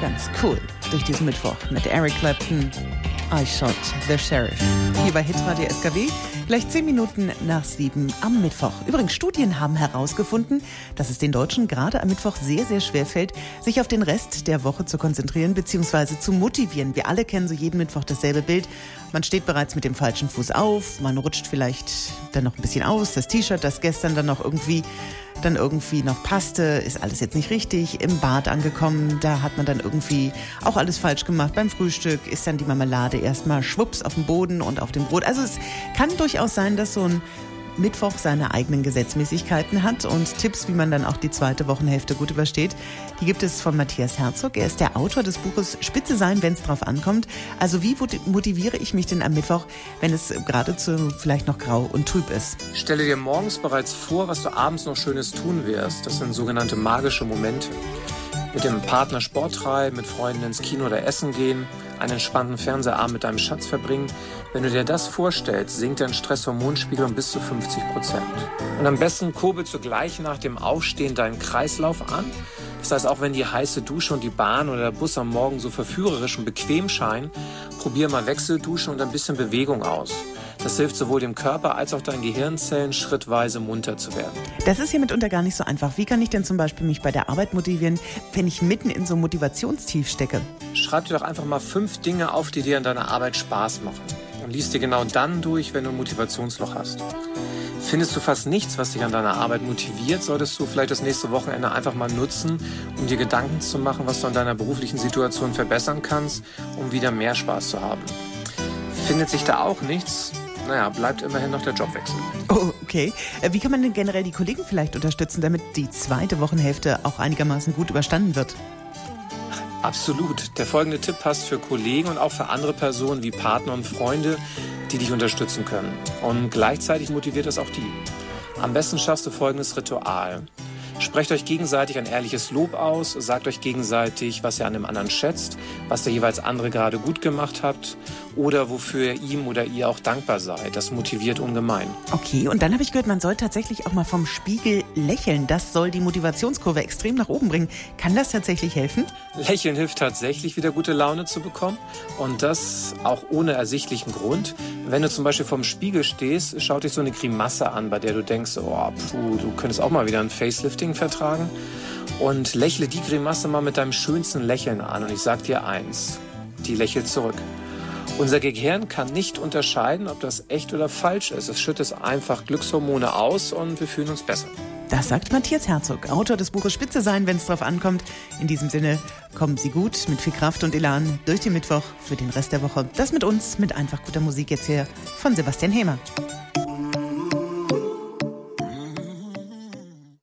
ganz cool durch diesen Mittwoch mit Eric Clapton. I Shot the Sheriff. Hier bei Hitradio SKW, gleich zehn Minuten nach sieben am Mittwoch. Übrigens, Studien haben herausgefunden, dass es den Deutschen gerade am Mittwoch sehr, sehr schwer fällt, sich auf den Rest der Woche zu konzentrieren bzw. zu motivieren. Wir alle kennen so jeden Mittwoch dasselbe Bild. Man steht bereits mit dem falschen Fuß auf, man rutscht vielleicht dann noch ein bisschen aus. Das T-Shirt, das gestern dann noch irgendwie dann irgendwie noch passte, ist alles jetzt nicht richtig, im Bad angekommen, da hat man dann irgendwie auch alles falsch gemacht. Beim Frühstück ist dann die Marmelade erstmal schwupps auf dem Boden und auf dem Brot. Also es kann durchaus sein, dass so ein Mittwoch seine eigenen Gesetzmäßigkeiten hat und Tipps, wie man dann auch die zweite Wochenhälfte gut übersteht. Die gibt es von Matthias Herzog. Er ist der Autor des Buches Spitze sein, wenn es drauf ankommt. Also wie motiviere ich mich denn am Mittwoch, wenn es geradezu vielleicht noch grau und trüb ist? Stelle dir morgens bereits vor, was du abends noch Schönes tun wirst. Das sind sogenannte magische Momente. Mit dem Partner Sport treiben, mit Freunden ins Kino oder essen gehen, einen entspannten Fernsehabend mit deinem Schatz verbringen. Wenn du dir das vorstellst, sinkt dein Stresshormonspiegel um bis zu 50 Prozent. Und am besten kurbelst du gleich nach dem Aufstehen deinen Kreislauf an. Das heißt, auch wenn die heiße Dusche und die Bahn oder der Bus am Morgen so verführerisch und bequem scheinen, probier mal Wechselduschen und ein bisschen Bewegung aus. Das hilft sowohl dem Körper als auch deinen Gehirnzellen schrittweise munter zu werden. Das ist hier mitunter gar nicht so einfach. Wie kann ich denn zum Beispiel mich bei der Arbeit motivieren, wenn ich mitten in so einem Motivationstief stecke? Schreib dir doch einfach mal fünf Dinge auf, die dir in deiner Arbeit Spaß machen. Und liest dir genau dann durch, wenn du ein Motivationsloch hast. Findest du fast nichts, was dich an deiner Arbeit motiviert, solltest du vielleicht das nächste Wochenende einfach mal nutzen, um dir Gedanken zu machen, was du an deiner beruflichen Situation verbessern kannst, um wieder mehr Spaß zu haben. Findet sich da auch nichts, naja, bleibt immerhin noch der Jobwechsel. Oh, okay. Äh, wie kann man denn generell die Kollegen vielleicht unterstützen, damit die zweite Wochenhälfte auch einigermaßen gut überstanden wird? Absolut. Der folgende Tipp passt für Kollegen und auch für andere Personen wie Partner und Freunde, die dich unterstützen können. Und gleichzeitig motiviert es auch die. Am besten schaffst du folgendes Ritual. Sprecht euch gegenseitig ein ehrliches Lob aus, sagt euch gegenseitig, was ihr an dem anderen schätzt, was der jeweils andere gerade gut gemacht hat oder wofür ihr ihm oder ihr auch dankbar seid. Das motiviert ungemein. Okay, und dann habe ich gehört, man soll tatsächlich auch mal vom Spiegel lächeln. Das soll die Motivationskurve extrem nach oben bringen. Kann das tatsächlich helfen? Lächeln hilft tatsächlich, wieder gute Laune zu bekommen und das auch ohne ersichtlichen Grund. Wenn du zum Beispiel vorm Spiegel stehst, schaut dich so eine Grimasse an, bei der du denkst, oh, puh, du könntest auch mal wieder ein Facelifting vertragen. Und lächle die Grimasse mal mit deinem schönsten Lächeln an. Und ich sag dir eins, die lächelt zurück. Unser Gehirn kann nicht unterscheiden, ob das echt oder falsch ist. Es schüttet einfach Glückshormone aus und wir fühlen uns besser. Das sagt Matthias Herzog, Autor des Buches Spitze sein, wenn es drauf ankommt. In diesem Sinne, kommen Sie gut mit viel Kraft und Elan durch den Mittwoch für den Rest der Woche. Das mit uns, mit einfach guter Musik jetzt hier von Sebastian Hemer.